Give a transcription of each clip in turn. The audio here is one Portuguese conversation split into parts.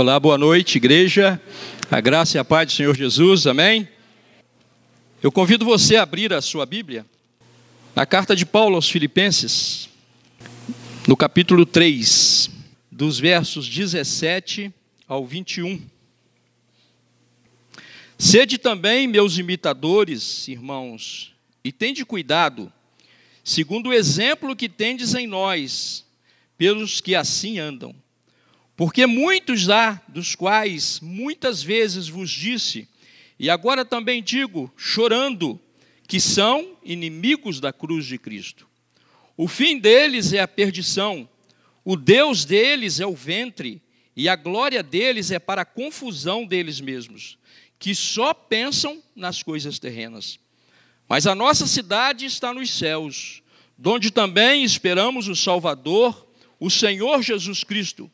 Olá, boa noite, igreja. A graça e a paz do Senhor Jesus, amém? Eu convido você a abrir a sua Bíblia na carta de Paulo aos Filipenses, no capítulo 3, dos versos 17 ao 21. Sede também meus imitadores, irmãos, e tende cuidado, segundo o exemplo que tendes em nós, pelos que assim andam. Porque muitos há, dos quais muitas vezes vos disse, e agora também digo, chorando, que são inimigos da cruz de Cristo. O fim deles é a perdição, o Deus deles é o ventre, e a glória deles é para a confusão deles mesmos, que só pensam nas coisas terrenas. Mas a nossa cidade está nos céus, donde também esperamos o Salvador, o Senhor Jesus Cristo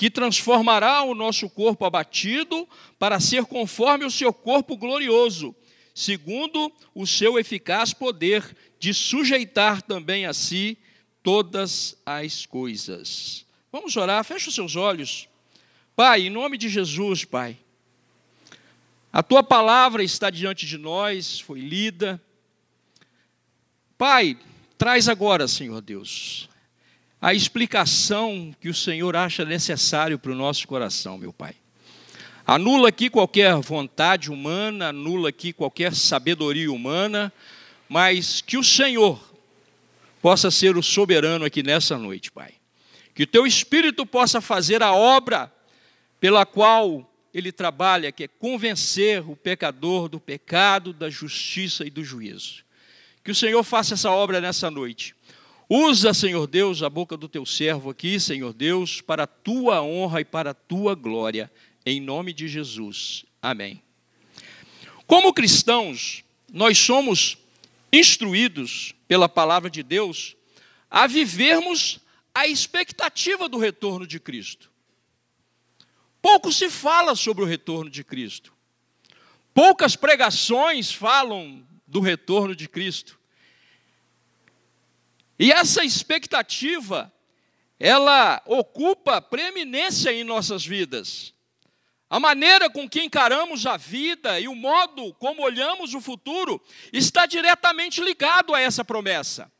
que transformará o nosso corpo abatido para ser conforme o seu corpo glorioso, segundo o seu eficaz poder de sujeitar também a si todas as coisas. Vamos orar, fecha os seus olhos. Pai, em nome de Jesus, Pai, a tua palavra está diante de nós, foi lida. Pai, traz agora, Senhor Deus, a explicação que o Senhor acha necessário para o nosso coração, meu Pai. Anula aqui qualquer vontade humana, anula aqui qualquer sabedoria humana, mas que o Senhor possa ser o soberano aqui nessa noite, Pai. Que o teu Espírito possa fazer a obra pela qual ele trabalha, que é convencer o pecador do pecado, da justiça e do juízo. Que o Senhor faça essa obra nessa noite Usa, Senhor Deus, a boca do teu servo aqui, Senhor Deus, para a tua honra e para a tua glória, em nome de Jesus. Amém. Como cristãos, nós somos instruídos pela palavra de Deus a vivermos a expectativa do retorno de Cristo. Pouco se fala sobre o retorno de Cristo. Poucas pregações falam do retorno de Cristo. E essa expectativa, ela ocupa preeminência em nossas vidas. A maneira com que encaramos a vida e o modo como olhamos o futuro está diretamente ligado a essa promessa.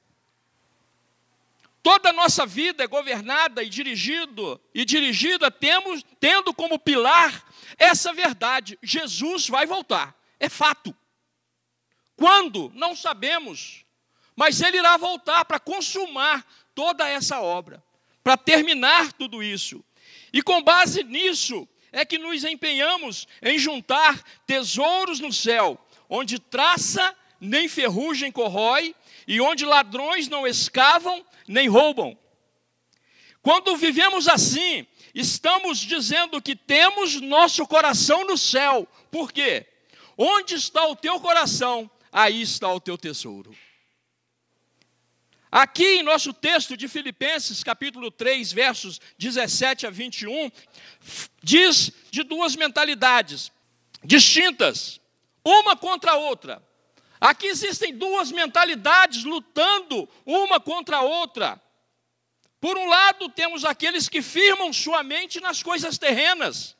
Toda a nossa vida é governada e dirigido e dirigida temos, tendo como pilar essa verdade: Jesus vai voltar. É fato. Quando? Não sabemos. Mas ele irá voltar para consumar toda essa obra, para terminar tudo isso. E com base nisso é que nos empenhamos em juntar tesouros no céu, onde traça nem ferrugem corrói, e onde ladrões não escavam nem roubam. Quando vivemos assim, estamos dizendo que temos nosso coração no céu. Por quê? Onde está o teu coração, aí está o teu tesouro. Aqui em nosso texto de Filipenses, capítulo 3, versos 17 a 21, diz de duas mentalidades distintas, uma contra a outra. Aqui existem duas mentalidades lutando uma contra a outra. Por um lado, temos aqueles que firmam sua mente nas coisas terrenas,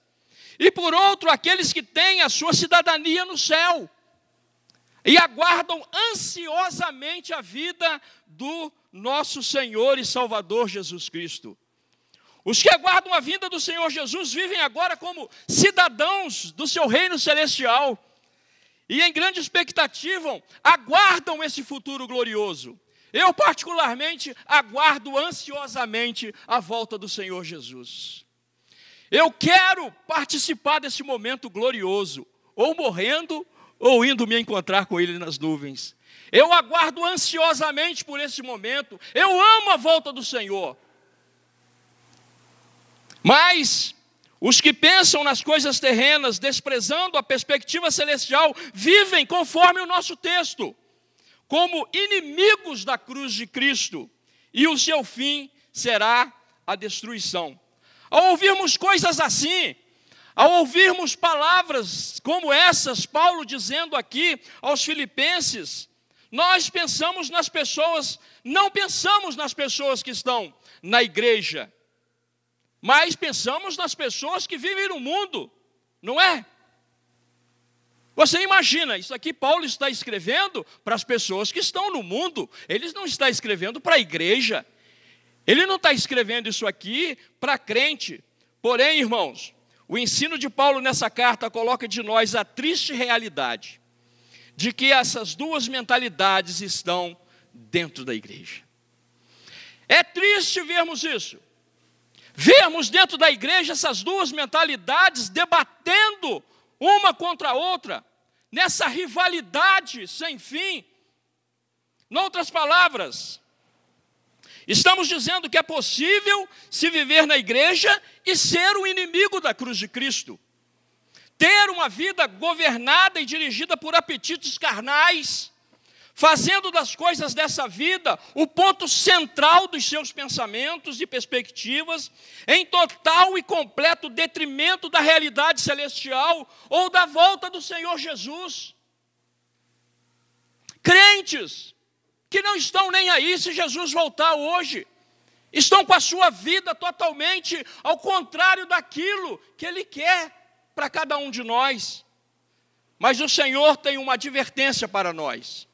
e por outro, aqueles que têm a sua cidadania no céu e aguardam ansiosamente a vida do nosso Senhor e Salvador Jesus Cristo. Os que aguardam a vinda do Senhor Jesus vivem agora como cidadãos do seu reino celestial e, em grande expectativa, aguardam esse futuro glorioso. Eu, particularmente, aguardo ansiosamente a volta do Senhor Jesus. Eu quero participar desse momento glorioso, ou morrendo, ou indo me encontrar com Ele nas nuvens. Eu aguardo ansiosamente por esse momento. Eu amo a volta do Senhor. Mas os que pensam nas coisas terrenas, desprezando a perspectiva celestial, vivem conforme o nosso texto, como inimigos da cruz de Cristo, e o seu fim será a destruição. Ao ouvirmos coisas assim, ao ouvirmos palavras como essas, Paulo dizendo aqui aos Filipenses, nós pensamos nas pessoas, não pensamos nas pessoas que estão na igreja. mas pensamos nas pessoas que vivem no mundo, não é? Você imagina, isso aqui Paulo está escrevendo para as pessoas que estão no mundo, ele não está escrevendo para a igreja, ele não está escrevendo isso aqui para crente. Porém, irmãos, o ensino de Paulo nessa carta coloca de nós a triste realidade de que essas duas mentalidades estão dentro da igreja. É triste vermos isso. Vermos dentro da igreja essas duas mentalidades debatendo uma contra a outra, nessa rivalidade sem fim. Noutras palavras, estamos dizendo que é possível se viver na igreja e ser o inimigo da cruz de Cristo. Ter uma vida governada e dirigida por apetites carnais, fazendo das coisas dessa vida o ponto central dos seus pensamentos e perspectivas, em total e completo detrimento da realidade celestial ou da volta do Senhor Jesus. Crentes que não estão nem aí se Jesus voltar hoje, estão com a sua vida totalmente ao contrário daquilo que Ele quer para cada um de nós. Mas o Senhor tem uma advertência para nós.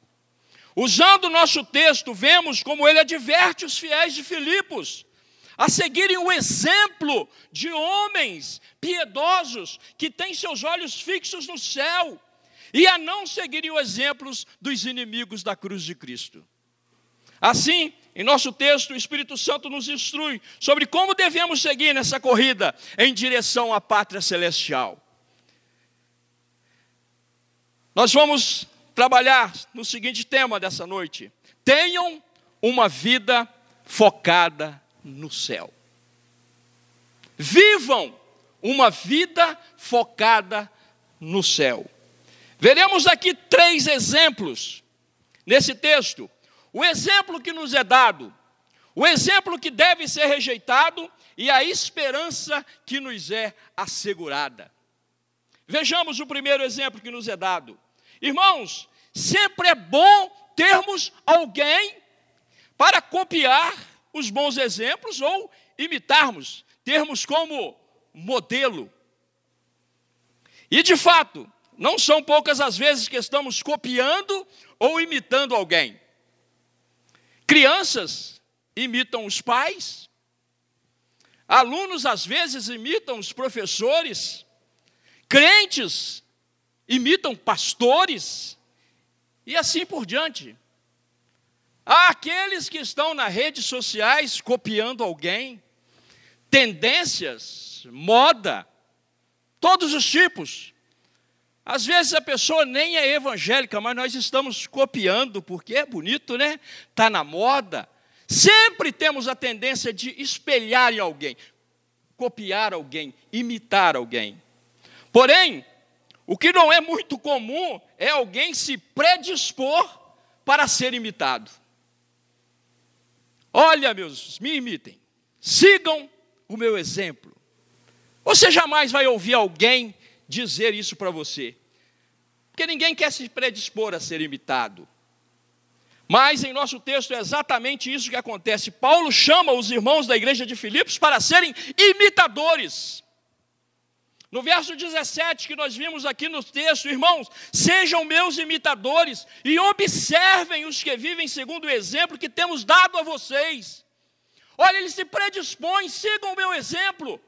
Usando o nosso texto, vemos como ele adverte os fiéis de Filipos a seguirem o exemplo de homens piedosos que têm seus olhos fixos no céu e a não seguirem os exemplos dos inimigos da cruz de Cristo. Assim, em nosso texto, o Espírito Santo nos instrui sobre como devemos seguir nessa corrida em direção à pátria celestial. Nós vamos trabalhar no seguinte tema dessa noite: tenham uma vida focada no céu. Vivam uma vida focada no céu. Veremos aqui três exemplos nesse texto. O exemplo que nos é dado, o exemplo que deve ser rejeitado e a esperança que nos é assegurada. Vejamos o primeiro exemplo que nos é dado. Irmãos, sempre é bom termos alguém para copiar os bons exemplos ou imitarmos, termos como modelo. E de fato, não são poucas as vezes que estamos copiando ou imitando alguém. Crianças imitam os pais, alunos às vezes imitam os professores, crentes imitam pastores e assim por diante. Há aqueles que estão nas redes sociais copiando alguém, tendências, moda, todos os tipos. Às vezes a pessoa nem é evangélica, mas nós estamos copiando, porque é bonito, né? Está na moda. Sempre temos a tendência de espelhar em alguém, copiar alguém, imitar alguém. Porém, o que não é muito comum é alguém se predispor para ser imitado. Olha, meus, me imitem, sigam o meu exemplo. Você jamais vai ouvir alguém dizer isso para você, porque ninguém quer se predispor a ser imitado. Mas em nosso texto é exatamente isso que acontece. Paulo chama os irmãos da igreja de Filipos para serem imitadores. No verso 17 que nós vimos aqui no texto, irmãos, sejam meus imitadores e observem os que vivem segundo o exemplo que temos dado a vocês. Olha, ele se predispõe, sigam o meu exemplo.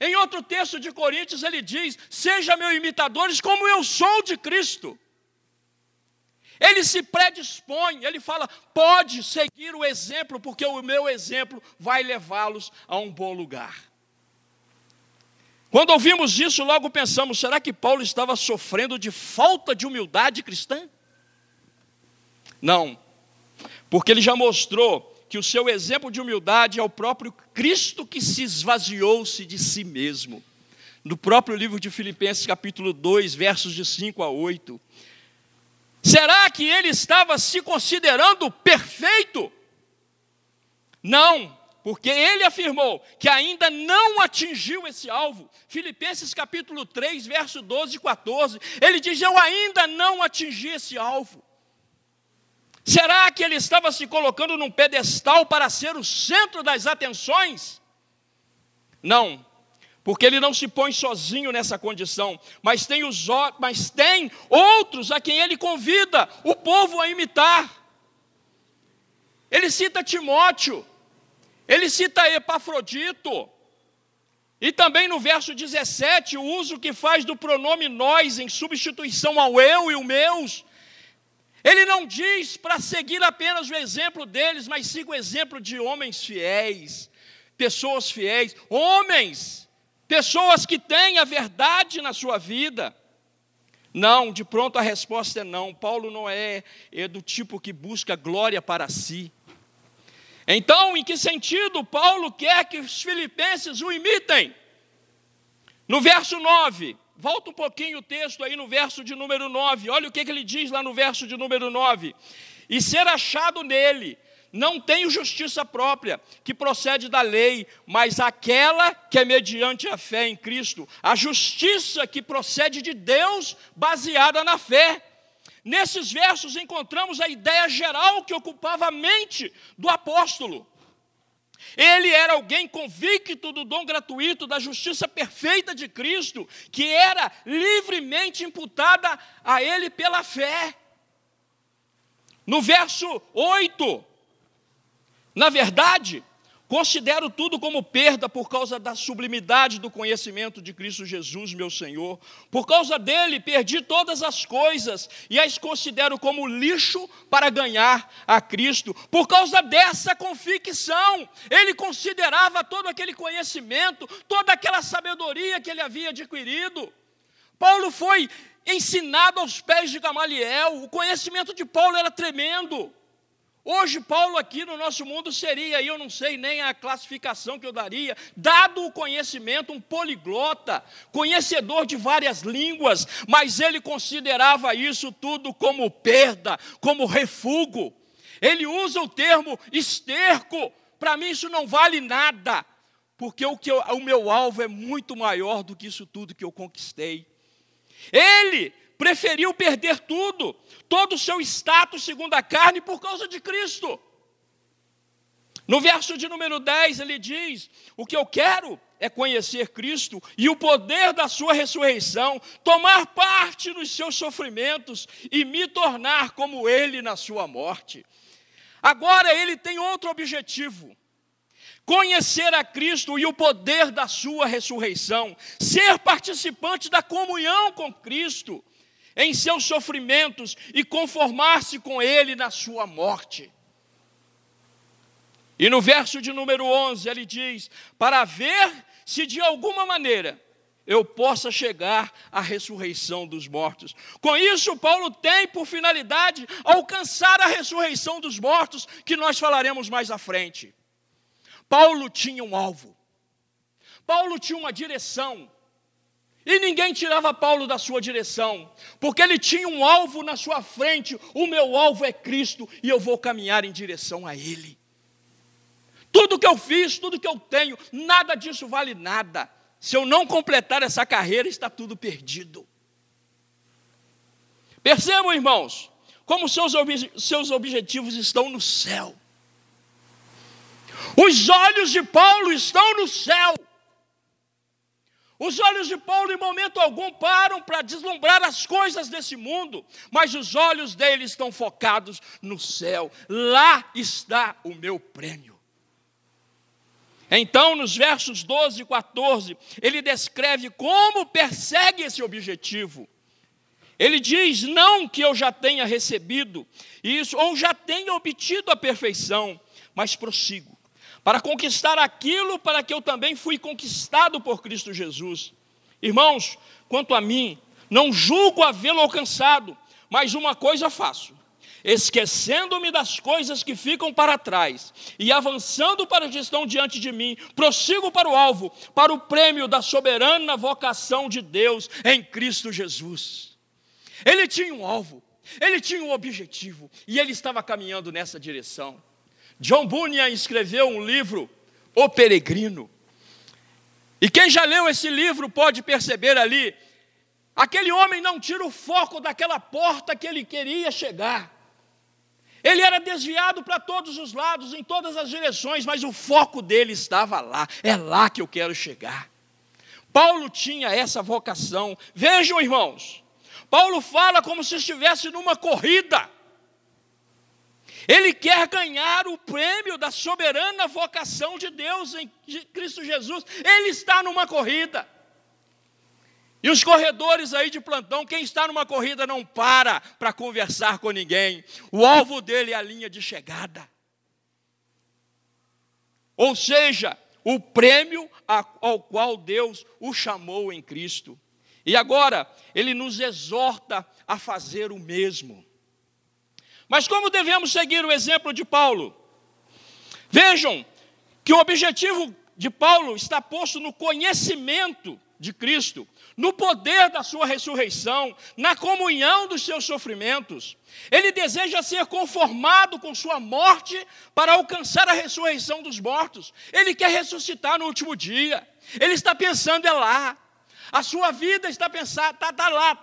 Em outro texto de Coríntios, ele diz: Sejam meus imitadores como eu sou de Cristo. Ele se predispõe, ele fala: pode seguir o exemplo, porque o meu exemplo vai levá-los a um bom lugar. Quando ouvimos isso, logo pensamos: será que Paulo estava sofrendo de falta de humildade cristã? Não, porque ele já mostrou que o seu exemplo de humildade é o próprio Cristo que se esvaziou-se de si mesmo. No próprio livro de Filipenses, capítulo 2, versos de 5 a 8. Será que ele estava se considerando perfeito? Não, porque ele afirmou que ainda não atingiu esse alvo. Filipenses capítulo 3, verso 12 e 14, ele diz: Eu ainda não atingi esse alvo. Será que ele estava se colocando num pedestal para ser o centro das atenções? Não, porque ele não se põe sozinho nessa condição, mas tem, os, mas tem outros a quem ele convida o povo a imitar. Ele cita Timóteo, ele cita Epafrodito, e também no verso 17, o uso que faz do pronome nós em substituição ao eu e o meus. Ele não diz para seguir apenas o exemplo deles, mas siga o exemplo de homens fiéis, pessoas fiéis, homens, pessoas que têm a verdade na sua vida. Não, de pronto a resposta é não. Paulo não é, é do tipo que busca glória para si. Então, em que sentido Paulo quer que os filipenses o imitem? No verso 9, volta um pouquinho o texto aí no verso de número 9, olha o que, que ele diz lá no verso de número 9: E ser achado nele, não tenho justiça própria, que procede da lei, mas aquela que é mediante a fé em Cristo, a justiça que procede de Deus, baseada na fé. Nesses versos encontramos a ideia geral que ocupava a mente do apóstolo. Ele era alguém convicto do dom gratuito, da justiça perfeita de Cristo, que era livremente imputada a ele pela fé. No verso 8, na verdade, Considero tudo como perda por causa da sublimidade do conhecimento de Cristo Jesus, meu Senhor. Por causa dele, perdi todas as coisas e as considero como lixo para ganhar a Cristo. Por causa dessa convicção, ele considerava todo aquele conhecimento, toda aquela sabedoria que ele havia adquirido. Paulo foi ensinado aos pés de Gamaliel, o conhecimento de Paulo era tremendo. Hoje, Paulo aqui no nosso mundo seria, eu não sei nem a classificação que eu daria, dado o conhecimento, um poliglota, conhecedor de várias línguas, mas ele considerava isso tudo como perda, como refúgio. Ele usa o termo esterco, para mim isso não vale nada, porque o, que eu, o meu alvo é muito maior do que isso tudo que eu conquistei. Ele preferiu perder tudo, todo o seu status segundo a carne, por causa de Cristo. No verso de número 10, ele diz: O que eu quero é conhecer Cristo e o poder da Sua ressurreição, tomar parte nos seus sofrimentos e me tornar como Ele na Sua morte. Agora ele tem outro objetivo: conhecer a Cristo e o poder da Sua ressurreição, ser participante da comunhão com Cristo em seus sofrimentos e conformar-se com Ele na sua morte. E no verso de número 11 ele diz: Para ver se de alguma maneira eu possa chegar à ressurreição dos mortos. Com isso, Paulo tem por finalidade alcançar a ressurreição dos mortos, que nós falaremos mais à frente. Paulo tinha um alvo, Paulo tinha uma direção, e ninguém tirava Paulo da sua direção, porque ele tinha um alvo na sua frente. O meu alvo é Cristo e eu vou caminhar em direção a Ele. Tudo que eu fiz, tudo que eu tenho, nada disso vale nada. Se eu não completar essa carreira, está tudo perdido. Percebam, irmãos, como seus, seus objetivos estão no céu. Os olhos de Paulo estão no céu. Os olhos de Paulo, em momento algum, param para deslumbrar as coisas desse mundo, mas os olhos dele estão focados no céu. Lá está o meu prêmio. Então, nos versos 12 e 14, ele descreve como persegue esse objetivo. Ele diz: não que eu já tenha recebido isso, ou já tenha obtido a perfeição, mas prossigo para conquistar aquilo para que eu também fui conquistado por Cristo Jesus. Irmãos, quanto a mim, não julgo havê-lo alcançado, mas uma coisa faço: esquecendo-me das coisas que ficam para trás e avançando para as que estão diante de mim, prossigo para o alvo, para o prêmio da soberana vocação de Deus em Cristo Jesus. Ele tinha um alvo, ele tinha um objetivo e ele estava caminhando nessa direção. John Bunyan escreveu um livro, O Peregrino. E quem já leu esse livro pode perceber ali, aquele homem não tira o foco daquela porta que ele queria chegar. Ele era desviado para todos os lados, em todas as direções, mas o foco dele estava lá. É lá que eu quero chegar. Paulo tinha essa vocação. Vejam, irmãos, Paulo fala como se estivesse numa corrida. Ele quer ganhar o prêmio da soberana vocação de Deus em Cristo Jesus. Ele está numa corrida. E os corredores aí de plantão, quem está numa corrida não para para conversar com ninguém. O alvo dele é a linha de chegada. Ou seja, o prêmio ao qual Deus o chamou em Cristo. E agora, ele nos exorta a fazer o mesmo. Mas como devemos seguir o exemplo de Paulo? Vejam que o objetivo de Paulo está posto no conhecimento de Cristo, no poder da sua ressurreição, na comunhão dos seus sofrimentos. Ele deseja ser conformado com sua morte para alcançar a ressurreição dos mortos. Ele quer ressuscitar no último dia. Ele está pensando é lá. A sua vida está pensada, está, está lá.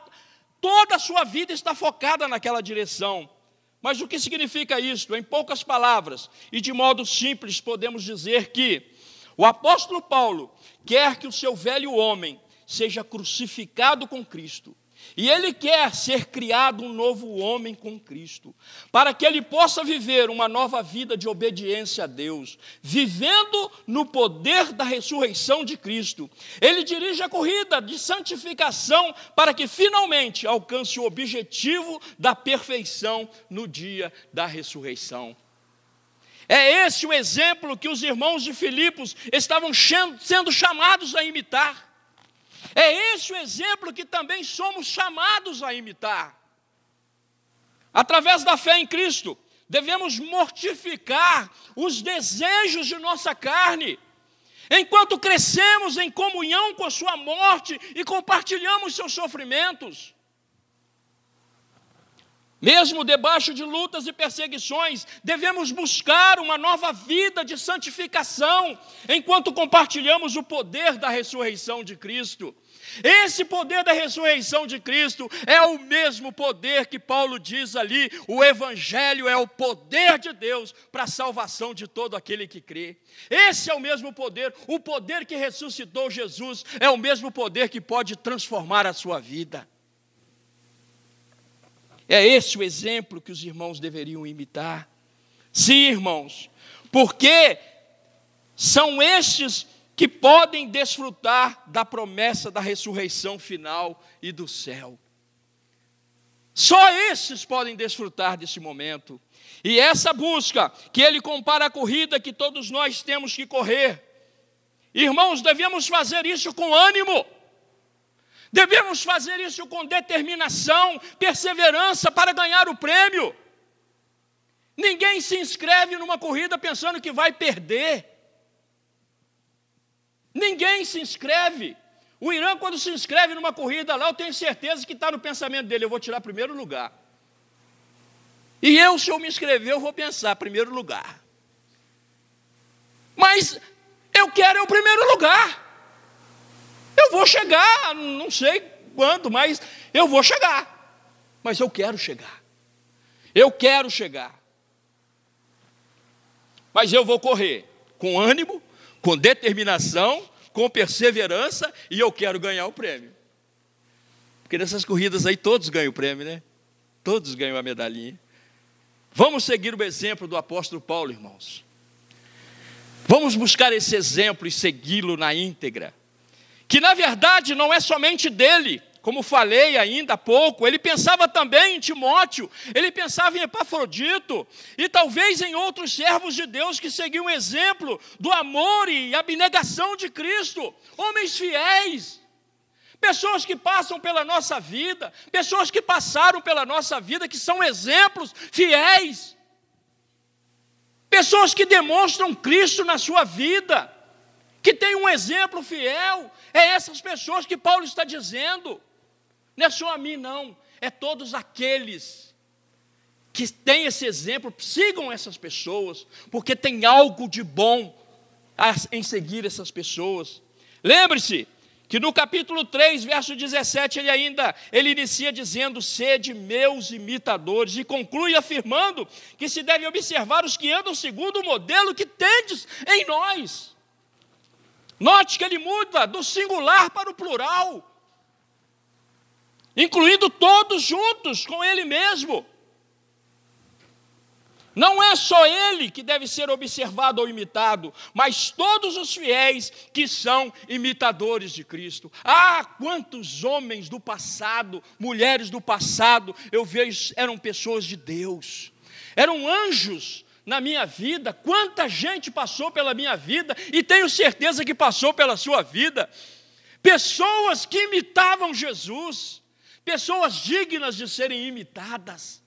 Toda a sua vida está focada naquela direção. Mas o que significa isso? Em poucas palavras e de modo simples, podemos dizer que o apóstolo Paulo quer que o seu velho homem seja crucificado com Cristo e ele quer ser criado um novo homem com Cristo, para que ele possa viver uma nova vida de obediência a Deus, vivendo no poder da ressurreição de Cristo. Ele dirige a corrida de santificação para que finalmente alcance o objetivo da perfeição no dia da ressurreição. É esse o exemplo que os irmãos de Filipos estavam sendo chamados a imitar. É esse o exemplo que também somos chamados a imitar. Através da fé em Cristo, devemos mortificar os desejos de nossa carne. Enquanto crescemos em comunhão com a Sua morte e compartilhamos seus sofrimentos. Mesmo debaixo de lutas e perseguições, devemos buscar uma nova vida de santificação, enquanto compartilhamos o poder da ressurreição de Cristo. Esse poder da ressurreição de Cristo é o mesmo poder que Paulo diz ali: o Evangelho é o poder de Deus para a salvação de todo aquele que crê. Esse é o mesmo poder, o poder que ressuscitou Jesus é o mesmo poder que pode transformar a sua vida. É esse o exemplo que os irmãos deveriam imitar. Sim, irmãos, porque são estes que podem desfrutar da promessa da ressurreição final e do céu. Só esses podem desfrutar desse momento. E essa busca, que ele compara a corrida que todos nós temos que correr. Irmãos, devemos fazer isso com ânimo. Devemos fazer isso com determinação, perseverança para ganhar o prêmio. Ninguém se inscreve numa corrida pensando que vai perder. Ninguém se inscreve. O Irã, quando se inscreve numa corrida lá, eu tenho certeza que está no pensamento dele: eu vou tirar primeiro lugar. E eu, se eu me inscrever, eu vou pensar: primeiro lugar. Mas eu quero é o primeiro lugar. Eu vou chegar, não sei quando, mas eu vou chegar. Mas eu quero chegar. Eu quero chegar. Mas eu vou correr com ânimo, com determinação, com perseverança, e eu quero ganhar o prêmio. Porque nessas corridas aí todos ganham o prêmio, né? Todos ganham a medalhinha. Vamos seguir o exemplo do apóstolo Paulo, irmãos. Vamos buscar esse exemplo e segui-lo na íntegra. Que na verdade não é somente dele, como falei ainda há pouco, ele pensava também em Timóteo, ele pensava em Epafrodito, e talvez em outros servos de Deus que seguiam o exemplo do amor e abnegação de Cristo, homens fiéis, pessoas que passam pela nossa vida, pessoas que passaram pela nossa vida, que são exemplos fiéis, pessoas que demonstram Cristo na sua vida, que tem um exemplo fiel, é essas pessoas que Paulo está dizendo. Não é só a mim, não. É todos aqueles que têm esse exemplo, sigam essas pessoas, porque tem algo de bom em seguir essas pessoas. Lembre-se que no capítulo 3, verso 17, ele ainda ele inicia dizendo: "Sede meus imitadores" e conclui afirmando que se deve observar os que andam segundo o modelo que tendes em nós. Note que ele muda do singular para o plural, incluindo todos juntos com ele mesmo. Não é só ele que deve ser observado ou imitado, mas todos os fiéis que são imitadores de Cristo. Ah, quantos homens do passado, mulheres do passado, eu vejo eram pessoas de Deus, eram anjos na minha vida. Quanta gente passou pela minha vida e tenho certeza que passou pela sua vida. Pessoas que imitavam Jesus, pessoas dignas de serem imitadas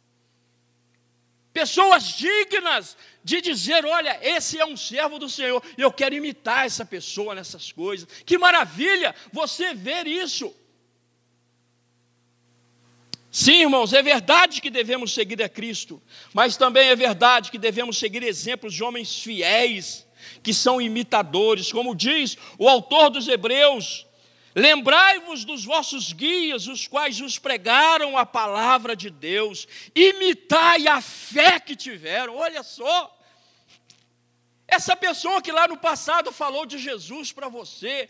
pessoas dignas de dizer: olha, esse é um servo do Senhor, eu quero imitar essa pessoa nessas coisas. Que maravilha você ver isso. Sim, irmãos, é verdade que devemos seguir a Cristo, mas também é verdade que devemos seguir exemplos de homens fiéis, que são imitadores, como diz o autor dos Hebreus, Lembrai-vos dos vossos guias, os quais vos pregaram a palavra de Deus, imitai a fé que tiveram. Olha só, essa pessoa que lá no passado falou de Jesus para você,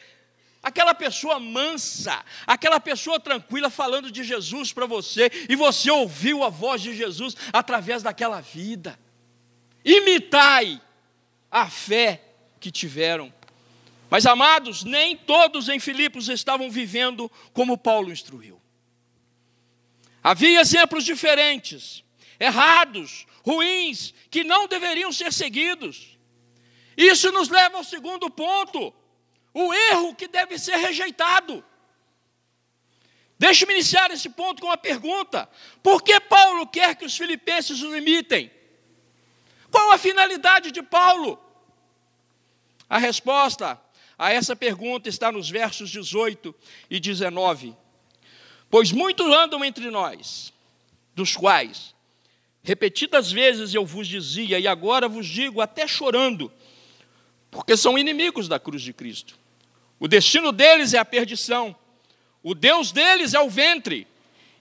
aquela pessoa mansa, aquela pessoa tranquila falando de Jesus para você, e você ouviu a voz de Jesus através daquela vida. Imitai a fé que tiveram. Mas, amados, nem todos em Filipos estavam vivendo como Paulo instruiu. Havia exemplos diferentes, errados, ruins, que não deveriam ser seguidos. Isso nos leva ao segundo ponto, o erro que deve ser rejeitado. Deixe-me iniciar esse ponto com uma pergunta: por que Paulo quer que os filipenses o imitem? Qual a finalidade de Paulo? A resposta a essa pergunta está nos versos 18 e 19. Pois muitos andam entre nós, dos quais, repetidas vezes eu vos dizia, e agora vos digo até chorando, porque são inimigos da cruz de Cristo. O destino deles é a perdição, o Deus deles é o ventre,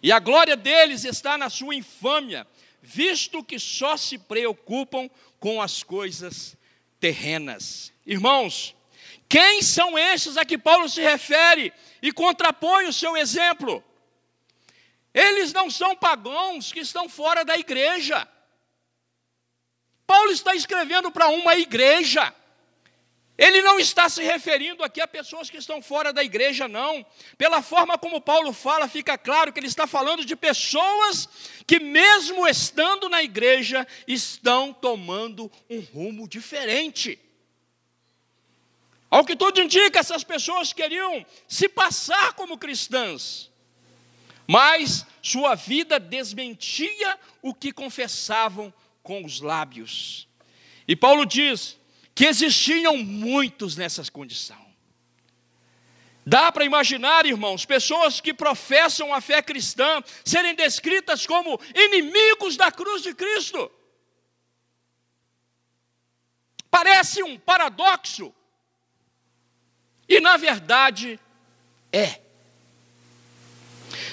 e a glória deles está na sua infâmia, visto que só se preocupam com as coisas terrenas. Irmãos, quem são estes a que Paulo se refere e contrapõe o seu exemplo? Eles não são pagãos que estão fora da igreja. Paulo está escrevendo para uma igreja. Ele não está se referindo aqui a pessoas que estão fora da igreja, não. Pela forma como Paulo fala, fica claro que ele está falando de pessoas que, mesmo estando na igreja, estão tomando um rumo diferente. Ao que tudo indica, essas pessoas queriam se passar como cristãs, mas sua vida desmentia o que confessavam com os lábios. E Paulo diz que existiam muitos nessa condição. Dá para imaginar, irmãos, pessoas que professam a fé cristã serem descritas como inimigos da cruz de Cristo. Parece um paradoxo, e na verdade é.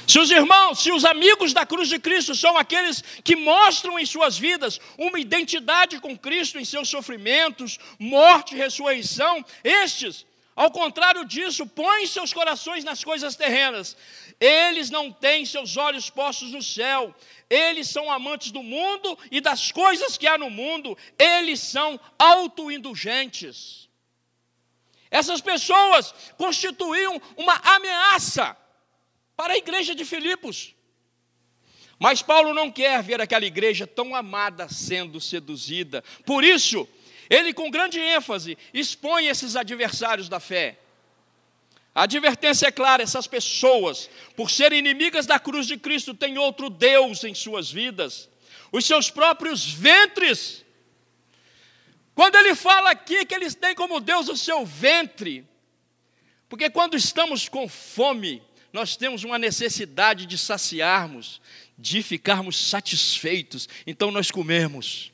Se os irmãos, se os amigos da cruz de Cristo são aqueles que mostram em suas vidas uma identidade com Cristo em seus sofrimentos, morte e ressurreição, estes, ao contrário disso, põem seus corações nas coisas terrenas. Eles não têm seus olhos postos no céu. Eles são amantes do mundo e das coisas que há no mundo. Eles são autoindulgentes. Essas pessoas constituíam uma ameaça para a igreja de Filipos. Mas Paulo não quer ver aquela igreja tão amada sendo seduzida. Por isso, ele com grande ênfase expõe esses adversários da fé. A advertência é clara: essas pessoas, por serem inimigas da cruz de Cristo, têm outro Deus em suas vidas, os seus próprios ventres quando ele fala aqui que eles têm como Deus o seu ventre, porque quando estamos com fome, nós temos uma necessidade de saciarmos, de ficarmos satisfeitos, então nós comemos.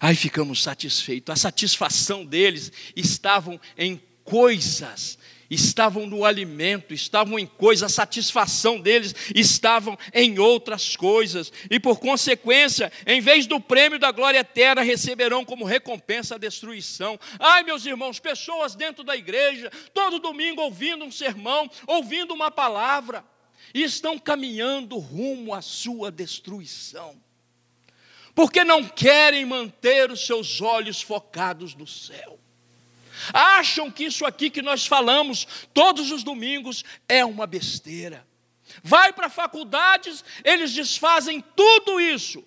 Aí ficamos satisfeitos. A satisfação deles estavam em coisas, estavam no alimento, estavam em coisas, a satisfação deles estavam em outras coisas, e por consequência, em vez do prêmio da glória eterna, receberão como recompensa a destruição. Ai, meus irmãos, pessoas dentro da igreja, todo domingo ouvindo um sermão, ouvindo uma palavra, e estão caminhando rumo à sua destruição, porque não querem manter os seus olhos focados no céu acham que isso aqui que nós falamos todos os domingos é uma besteira. Vai para faculdades, eles desfazem tudo isso.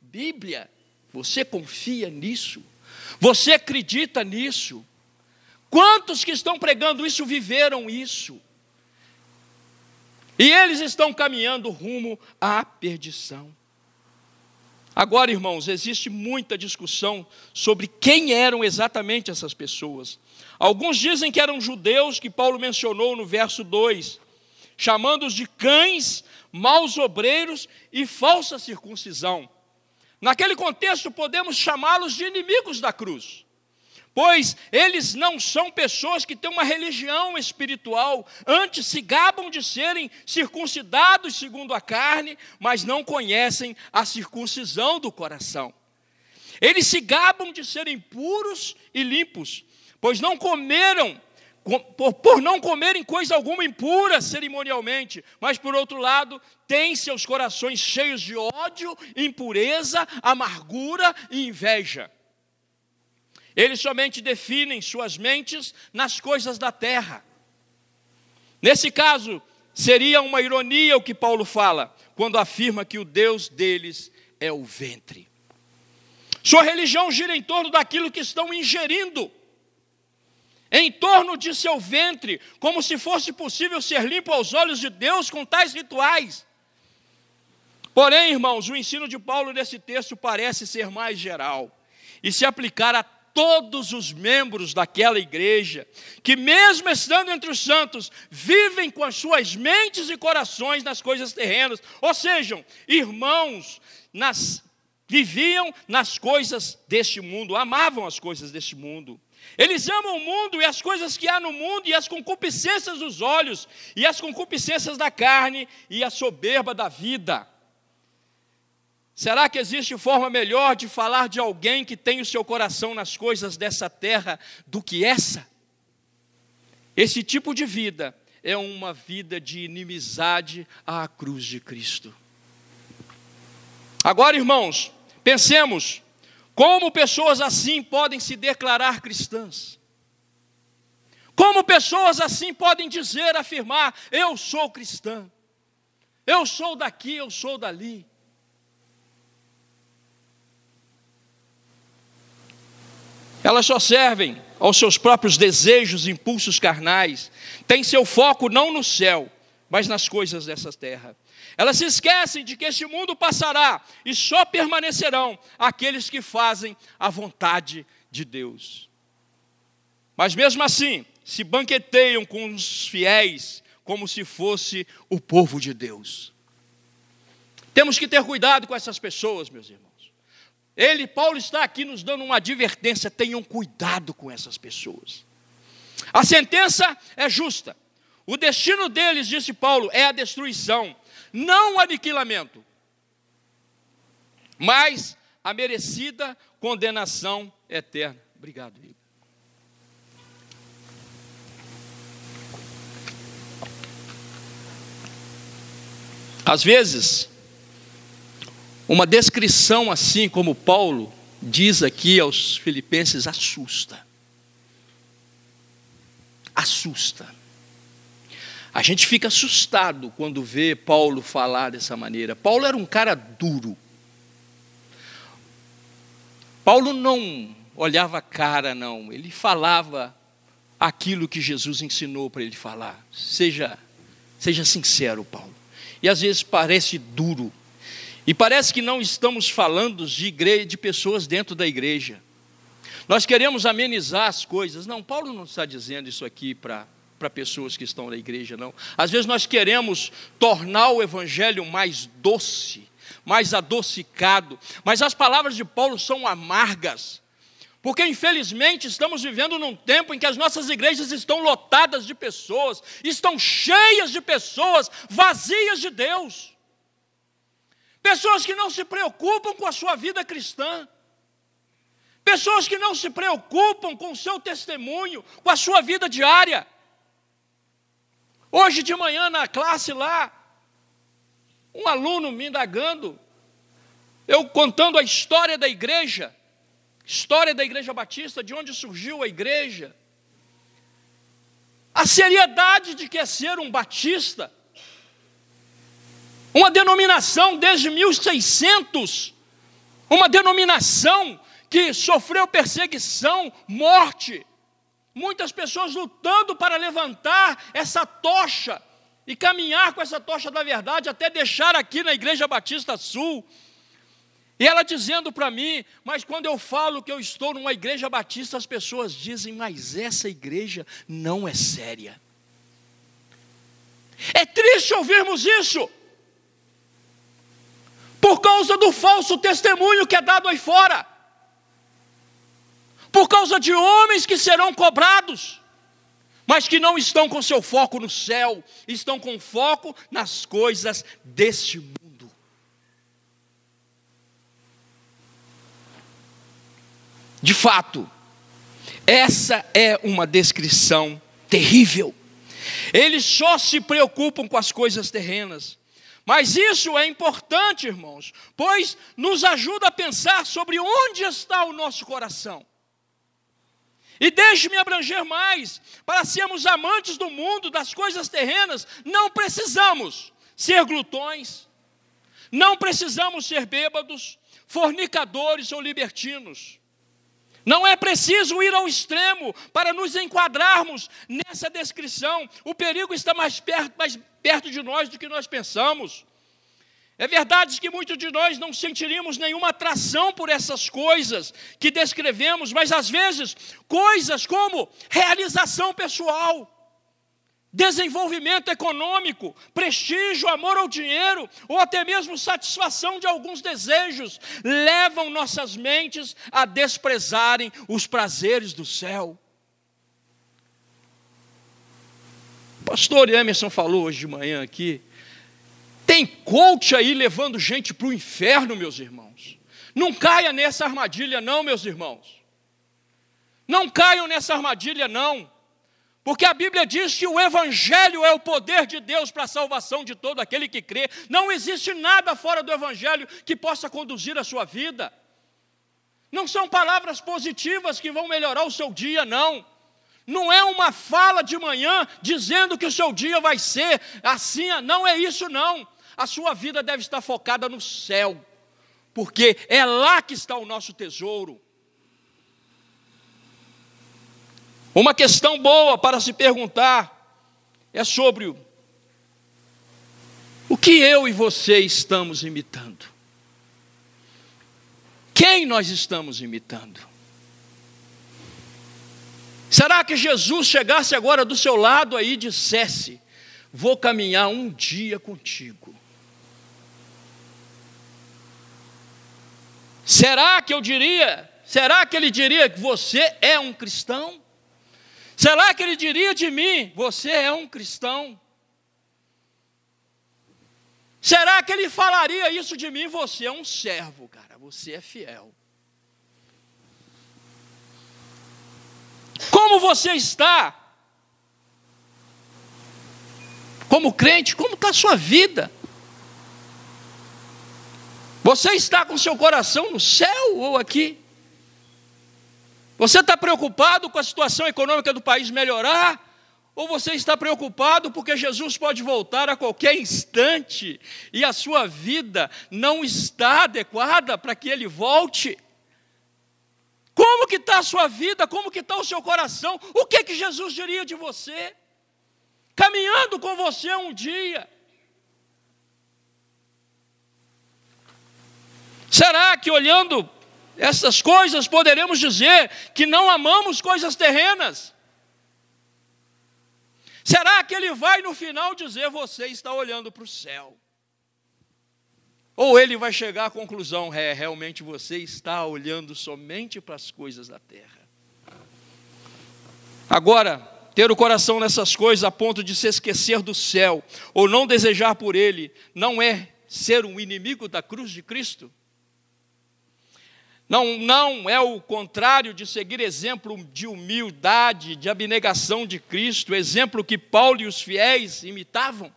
Bíblia, você confia nisso? Você acredita nisso? Quantos que estão pregando isso viveram isso? E eles estão caminhando rumo à perdição. Agora, irmãos, existe muita discussão sobre quem eram exatamente essas pessoas. Alguns dizem que eram judeus, que Paulo mencionou no verso 2, chamando-os de cães, maus obreiros e falsa circuncisão. Naquele contexto, podemos chamá-los de inimigos da cruz pois eles não são pessoas que têm uma religião espiritual, antes se gabam de serem circuncidados segundo a carne, mas não conhecem a circuncisão do coração. Eles se gabam de serem puros e limpos, pois não comeram, por, não comerem coisa alguma impura cerimonialmente, mas por outro lado, têm seus corações cheios de ódio, impureza, amargura e inveja. Eles somente definem suas mentes nas coisas da terra. Nesse caso, seria uma ironia o que Paulo fala, quando afirma que o Deus deles é o ventre. Sua religião gira em torno daquilo que estão ingerindo, em torno de seu ventre, como se fosse possível ser limpo aos olhos de Deus com tais rituais. Porém, irmãos, o ensino de Paulo nesse texto parece ser mais geral e se aplicar a todos os membros daquela igreja, que mesmo estando entre os santos, vivem com as suas mentes e corações nas coisas terrenas, ou sejam, irmãos, nas, viviam nas coisas deste mundo, amavam as coisas deste mundo. Eles amam o mundo e as coisas que há no mundo, e as concupiscências dos olhos, e as concupiscências da carne, e a soberba da vida. Será que existe forma melhor de falar de alguém que tem o seu coração nas coisas dessa terra do que essa? Esse tipo de vida é uma vida de inimizade à cruz de Cristo. Agora, irmãos, pensemos como pessoas assim podem se declarar cristãs. Como pessoas assim podem dizer, afirmar: eu sou cristã, eu sou daqui, eu sou dali. Elas só servem aos seus próprios desejos e impulsos carnais, têm seu foco não no céu, mas nas coisas dessa terra. Elas se esquecem de que este mundo passará e só permanecerão aqueles que fazem a vontade de Deus. Mas mesmo assim, se banqueteiam com os fiéis como se fosse o povo de Deus. Temos que ter cuidado com essas pessoas, meus irmãos. Ele, Paulo, está aqui nos dando uma advertência: tenham cuidado com essas pessoas. A sentença é justa. O destino deles, disse Paulo, é a destruição, não o aniquilamento, mas a merecida condenação eterna. Obrigado, Igor. Às vezes, uma descrição assim como Paulo diz aqui aos filipenses assusta. Assusta. A gente fica assustado quando vê Paulo falar dessa maneira. Paulo era um cara duro. Paulo não olhava a cara, não. Ele falava aquilo que Jesus ensinou para ele falar. Seja, seja sincero, Paulo. E às vezes parece duro, e parece que não estamos falando de igreja, de pessoas dentro da igreja. Nós queremos amenizar as coisas. Não, Paulo não está dizendo isso aqui para para pessoas que estão na igreja, não. Às vezes nós queremos tornar o evangelho mais doce, mais adocicado, mas as palavras de Paulo são amargas. Porque infelizmente estamos vivendo num tempo em que as nossas igrejas estão lotadas de pessoas, estão cheias de pessoas vazias de Deus. Pessoas que não se preocupam com a sua vida cristã. Pessoas que não se preocupam com o seu testemunho, com a sua vida diária. Hoje de manhã na classe lá, um aluno me indagando, eu contando a história da igreja, história da igreja batista, de onde surgiu a igreja, a seriedade de que é ser um batista, uma denominação desde 1600, uma denominação que sofreu perseguição, morte, muitas pessoas lutando para levantar essa tocha e caminhar com essa tocha da verdade até deixar aqui na Igreja Batista Sul. E ela dizendo para mim, mas quando eu falo que eu estou numa igreja batista, as pessoas dizem, mas essa igreja não é séria. É triste ouvirmos isso, por causa do falso testemunho que é dado aí fora por causa de homens que serão cobrados, mas que não estão com seu foco no céu, estão com foco nas coisas deste mundo. De fato, essa é uma descrição terrível. Eles só se preocupam com as coisas terrenas. Mas isso é importante, irmãos, pois nos ajuda a pensar sobre onde está o nosso coração. E deixe-me abranger mais. Para sermos amantes do mundo, das coisas terrenas, não precisamos ser glutões, não precisamos ser bêbados, fornicadores ou libertinos. Não é preciso ir ao extremo para nos enquadrarmos nessa descrição. O perigo está mais perto, mais perto de nós do que nós pensamos. É verdade que muitos de nós não sentiríamos nenhuma atração por essas coisas que descrevemos, mas às vezes coisas como realização pessoal, desenvolvimento econômico, prestígio, amor ao dinheiro, ou até mesmo satisfação de alguns desejos, levam nossas mentes a desprezarem os prazeres do céu. O pastor Emerson falou hoje de manhã aqui tem coach aí levando gente para o inferno, meus irmãos. Não caia nessa armadilha, não, meus irmãos. Não caiam nessa armadilha, não. Porque a Bíblia diz que o Evangelho é o poder de Deus para a salvação de todo aquele que crê. Não existe nada fora do Evangelho que possa conduzir a sua vida. Não são palavras positivas que vão melhorar o seu dia, não. Não é uma fala de manhã dizendo que o seu dia vai ser assim, não é isso, não a sua vida deve estar focada no céu, porque é lá que está o nosso tesouro. Uma questão boa para se perguntar é sobre o, o que eu e você estamos imitando. Quem nós estamos imitando? Será que Jesus chegasse agora do seu lado aí e dissesse: Vou caminhar um dia contigo? Será que eu diria? Será que ele diria que você é um cristão? Será que ele diria de mim, você é um cristão? Será que ele falaria isso de mim? Você é um servo, cara, você é fiel. Como você está? Como crente, como está a sua vida? Você está com seu coração no céu ou aqui? Você está preocupado com a situação econômica do país melhorar? Ou você está preocupado porque Jesus pode voltar a qualquer instante e a sua vida não está adequada para que ele volte? Como que está a sua vida? Como que está o seu coração? O que que Jesus diria de você? Caminhando com você um dia, Será que olhando essas coisas poderemos dizer que não amamos coisas terrenas? Será que ele vai no final dizer você está olhando para o céu? Ou ele vai chegar à conclusão: é, realmente você está olhando somente para as coisas da terra. Agora, ter o coração nessas coisas a ponto de se esquecer do céu, ou não desejar por ele, não é ser um inimigo da cruz de Cristo? Não, não é o contrário de seguir exemplo de humildade, de abnegação de Cristo, exemplo que Paulo e os fiéis imitavam.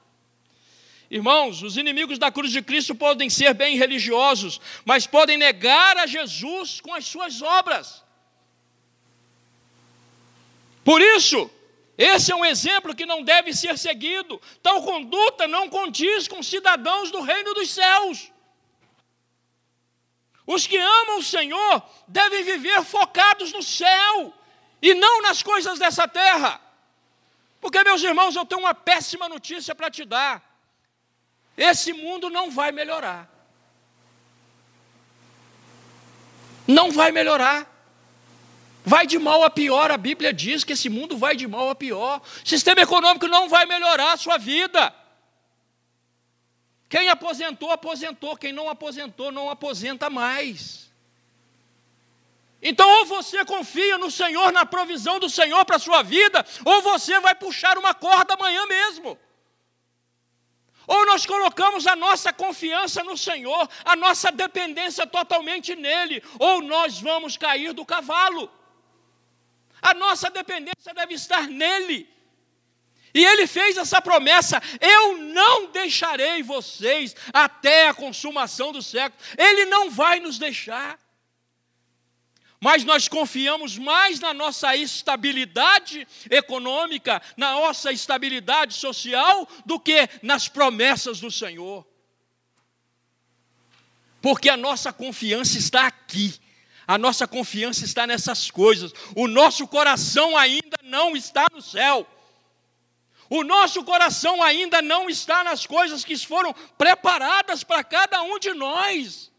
Irmãos, os inimigos da cruz de Cristo podem ser bem religiosos, mas podem negar a Jesus com as suas obras. Por isso, esse é um exemplo que não deve ser seguido. Tal conduta não condiz com cidadãos do reino dos céus. Os que amam o Senhor devem viver focados no céu e não nas coisas dessa terra. Porque, meus irmãos, eu tenho uma péssima notícia para te dar. Esse mundo não vai melhorar. Não vai melhorar. Vai de mal a pior, a Bíblia diz que esse mundo vai de mal a pior. O sistema econômico não vai melhorar a sua vida. Quem aposentou, aposentou. Quem não aposentou, não aposenta mais. Então, ou você confia no Senhor, na provisão do Senhor para a sua vida, ou você vai puxar uma corda amanhã mesmo. Ou nós colocamos a nossa confiança no Senhor, a nossa dependência totalmente nele, ou nós vamos cair do cavalo. A nossa dependência deve estar nele. E ele fez essa promessa: eu não deixarei vocês até a consumação do século. Ele não vai nos deixar. Mas nós confiamos mais na nossa estabilidade econômica, na nossa estabilidade social, do que nas promessas do Senhor. Porque a nossa confiança está aqui, a nossa confiança está nessas coisas, o nosso coração ainda não está no céu. O nosso coração ainda não está nas coisas que foram preparadas para cada um de nós.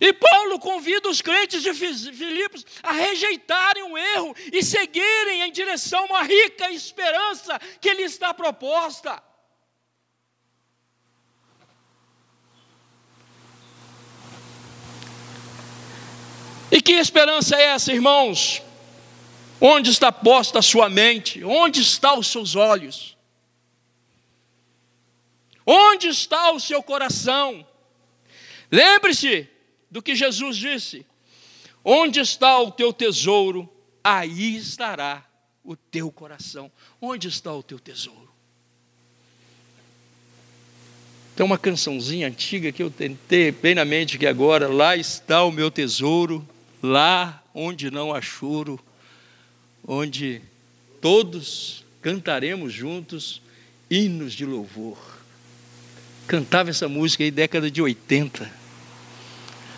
E Paulo convida os crentes de Filipos a rejeitarem o erro e seguirem em direção a uma rica esperança que lhe está proposta. E que esperança é essa, irmãos? Onde está posta a sua mente? Onde estão os seus olhos? Onde está o seu coração? Lembre-se do que Jesus disse: Onde está o teu tesouro, aí estará o teu coração. Onde está o teu tesouro? Tem uma cançãozinha antiga que eu tentei bem na mente que agora, lá está o meu tesouro, lá onde não há choro onde todos cantaremos juntos hinos de louvor. Cantava essa música aí década de 80.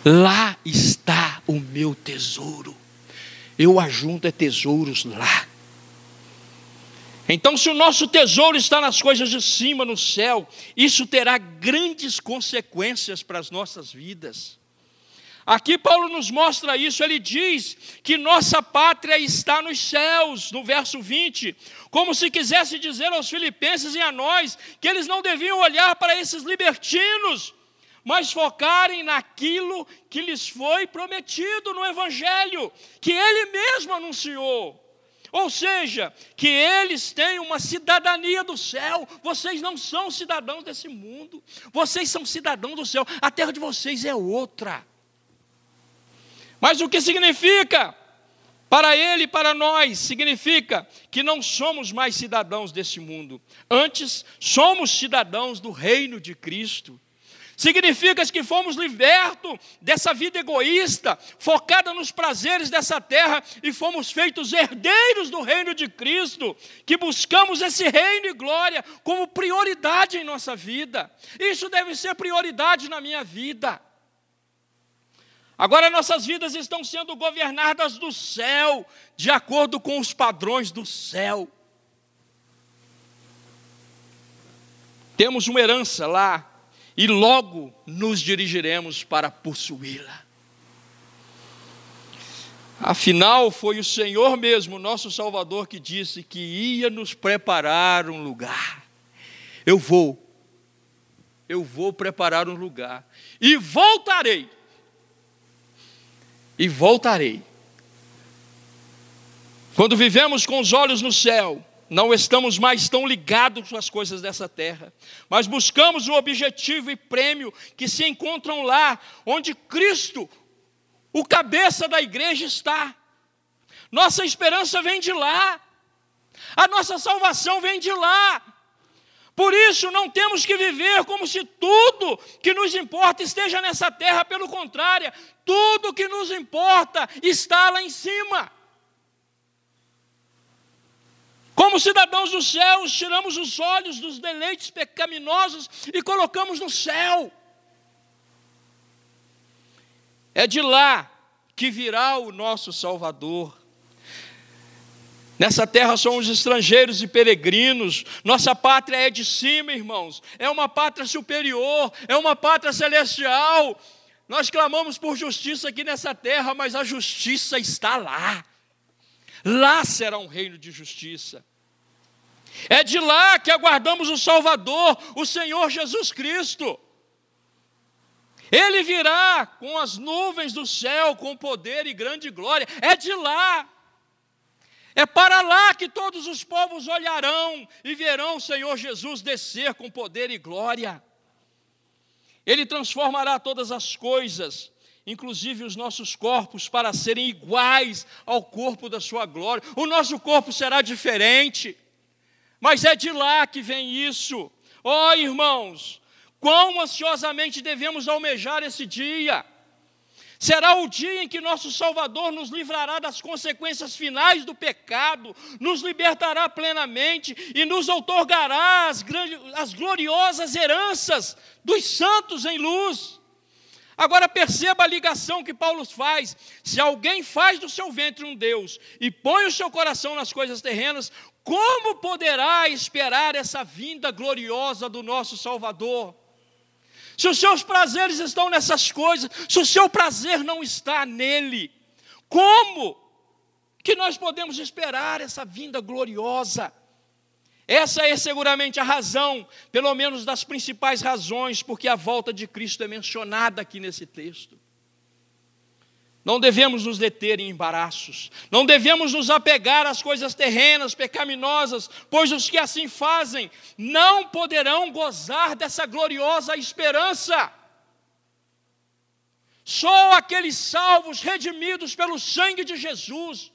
Lá está o meu tesouro. Eu ajunto é tesouros lá. Então, se o nosso tesouro está nas coisas de cima, no céu, isso terá grandes consequências para as nossas vidas. Aqui Paulo nos mostra isso, ele diz que nossa pátria está nos céus, no verso 20, como se quisesse dizer aos filipenses e a nós que eles não deviam olhar para esses libertinos, mas focarem naquilo que lhes foi prometido no Evangelho, que ele mesmo anunciou. Ou seja, que eles têm uma cidadania do céu, vocês não são cidadãos desse mundo, vocês são cidadãos do céu, a terra de vocês é outra. Mas o que significa? Para ele e para nós, significa que não somos mais cidadãos desse mundo. Antes, somos cidadãos do reino de Cristo. Significa que fomos libertos dessa vida egoísta, focada nos prazeres dessa terra, e fomos feitos herdeiros do reino de Cristo, que buscamos esse reino e glória como prioridade em nossa vida. Isso deve ser prioridade na minha vida. Agora nossas vidas estão sendo governadas do céu, de acordo com os padrões do céu. Temos uma herança lá e logo nos dirigiremos para possuí-la. Afinal, foi o Senhor mesmo, nosso Salvador, que disse que ia nos preparar um lugar. Eu vou eu vou preparar um lugar e voltarei. E voltarei. Quando vivemos com os olhos no céu, não estamos mais tão ligados as coisas dessa terra, mas buscamos o objetivo e prêmio que se encontram lá, onde Cristo, o cabeça da igreja, está. Nossa esperança vem de lá, a nossa salvação vem de lá. Por isso, não temos que viver como se tudo que nos importa esteja nessa terra, pelo contrário, tudo que nos importa está lá em cima. Como cidadãos dos céus, tiramos os olhos dos deleites pecaminosos e colocamos no céu. É de lá que virá o nosso Salvador. Nessa terra somos estrangeiros e peregrinos, nossa pátria é de cima, irmãos, é uma pátria superior, é uma pátria celestial. Nós clamamos por justiça aqui nessa terra, mas a justiça está lá. Lá será um reino de justiça. É de lá que aguardamos o Salvador, o Senhor Jesus Cristo. Ele virá com as nuvens do céu, com poder e grande glória. É de lá. É para lá que todos os povos olharão e verão o Senhor Jesus descer com poder e glória. Ele transformará todas as coisas inclusive os nossos corpos, para serem iguais ao corpo da Sua glória. O nosso corpo será diferente, mas é de lá que vem isso. Ó oh, irmãos, quão ansiosamente devemos almejar esse dia. Será o dia em que nosso Salvador nos livrará das consequências finais do pecado, nos libertará plenamente e nos outorgará as, as gloriosas heranças dos santos em luz. Agora perceba a ligação que Paulo faz. Se alguém faz do seu ventre um Deus e põe o seu coração nas coisas terrenas, como poderá esperar essa vinda gloriosa do nosso Salvador? Se os seus prazeres estão nessas coisas, se o seu prazer não está nele, como que nós podemos esperar essa vinda gloriosa? Essa é seguramente a razão, pelo menos das principais razões, porque a volta de Cristo é mencionada aqui nesse texto. Não devemos nos deter em embaraços, não devemos nos apegar às coisas terrenas, pecaminosas, pois os que assim fazem não poderão gozar dessa gloriosa esperança. Só aqueles salvos, redimidos pelo sangue de Jesus,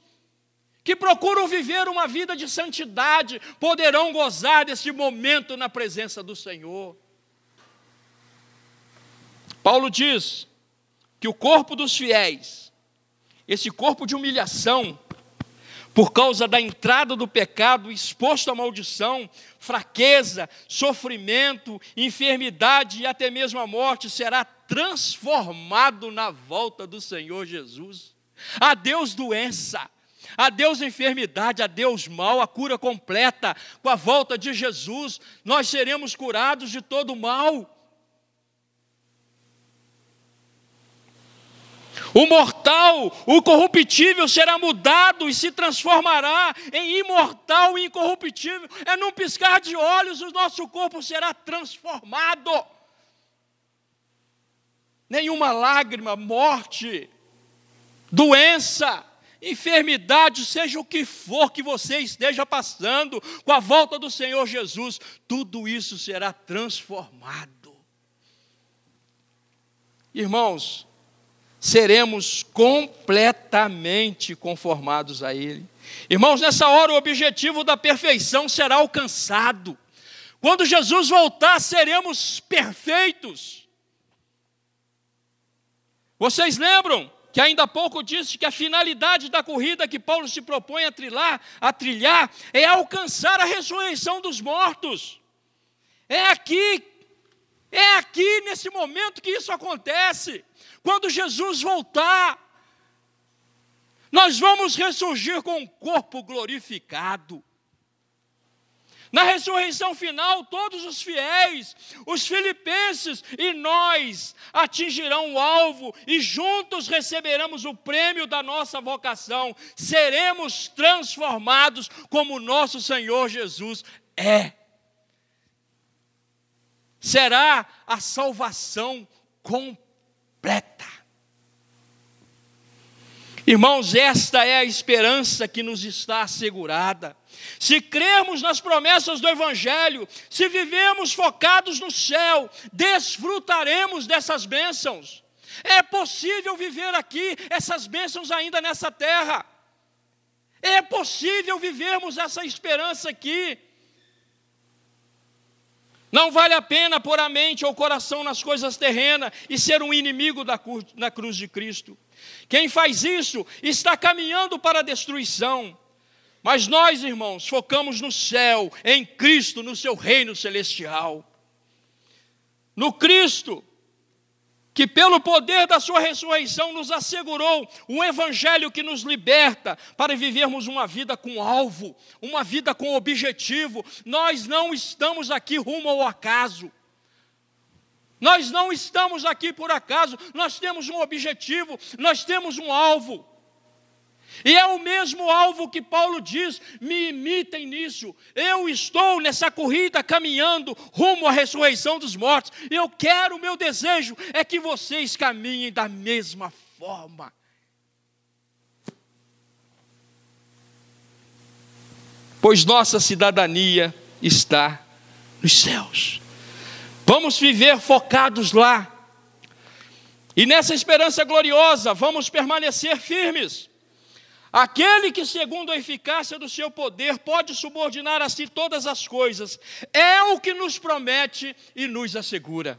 que procuram viver uma vida de santidade, poderão gozar desse momento na presença do Senhor. Paulo diz que o corpo dos fiéis, esse corpo de humilhação, por causa da entrada do pecado, exposto à maldição, fraqueza, sofrimento, enfermidade e até mesmo a morte, será transformado na volta do Senhor Jesus. Adeus, doença Adeus enfermidade, adeus mal, a cura completa. Com a volta de Jesus, nós seremos curados de todo mal. O mortal, o corruptível será mudado e se transformará em imortal e incorruptível. É num piscar de olhos o nosso corpo será transformado. Nenhuma lágrima, morte, doença, enfermidade, seja o que for que você esteja passando, com a volta do Senhor Jesus, tudo isso será transformado. Irmãos, seremos completamente conformados a Ele. Irmãos, nessa hora o objetivo da perfeição será alcançado. Quando Jesus voltar, seremos perfeitos. Vocês lembram? que ainda há pouco disse que a finalidade da corrida que Paulo se propõe a trilhar, a trilhar é alcançar a ressurreição dos mortos. É aqui, é aqui nesse momento que isso acontece. Quando Jesus voltar, nós vamos ressurgir com um corpo glorificado. Na ressurreição final, todos os fiéis, os filipenses e nós atingirão o alvo e juntos receberemos o prêmio da nossa vocação. Seremos transformados como nosso Senhor Jesus é. Será a salvação completa. Irmãos, esta é a esperança que nos está assegurada. Se crermos nas promessas do Evangelho, se vivemos focados no céu, desfrutaremos dessas bênçãos. É possível viver aqui essas bênçãos ainda nessa terra. É possível vivermos essa esperança aqui. Não vale a pena pôr a mente ou o coração nas coisas terrenas e ser um inimigo da, da cruz de Cristo. Quem faz isso está caminhando para a destruição. Mas nós, irmãos, focamos no céu, em Cristo, no seu reino celestial. No Cristo, que pelo poder da sua ressurreição nos assegurou um evangelho que nos liberta para vivermos uma vida com alvo, uma vida com objetivo. Nós não estamos aqui rumo ao acaso. Nós não estamos aqui por acaso, nós temos um objetivo, nós temos um alvo. E é o mesmo alvo que Paulo diz: me imitem nisso. Eu estou nessa corrida caminhando rumo à ressurreição dos mortos. Eu quero, meu desejo é que vocês caminhem da mesma forma. Pois nossa cidadania está nos céus. Vamos viver focados lá. E nessa esperança gloriosa, vamos permanecer firmes. Aquele que, segundo a eficácia do seu poder, pode subordinar a si todas as coisas, é o que nos promete e nos assegura.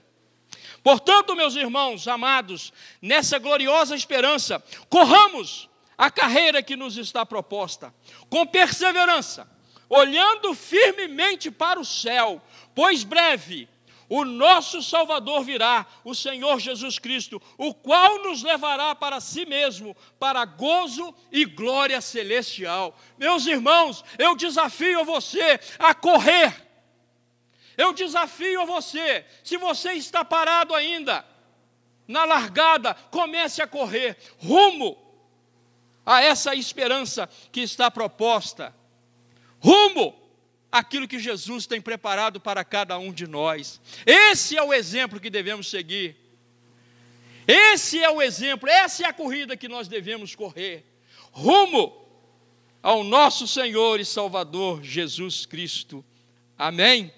Portanto, meus irmãos amados, nessa gloriosa esperança, corramos a carreira que nos está proposta, com perseverança, olhando firmemente para o céu, pois breve o nosso Salvador virá, o Senhor Jesus Cristo, o qual nos levará para si mesmo, para gozo e glória celestial. Meus irmãos, eu desafio você a correr. Eu desafio você, se você está parado ainda, na largada, comece a correr rumo a essa esperança que está proposta. Rumo aquilo que Jesus tem preparado para cada um de nós. Esse é o exemplo que devemos seguir. Esse é o exemplo, essa é a corrida que nós devemos correr, rumo ao nosso Senhor e Salvador Jesus Cristo. Amém?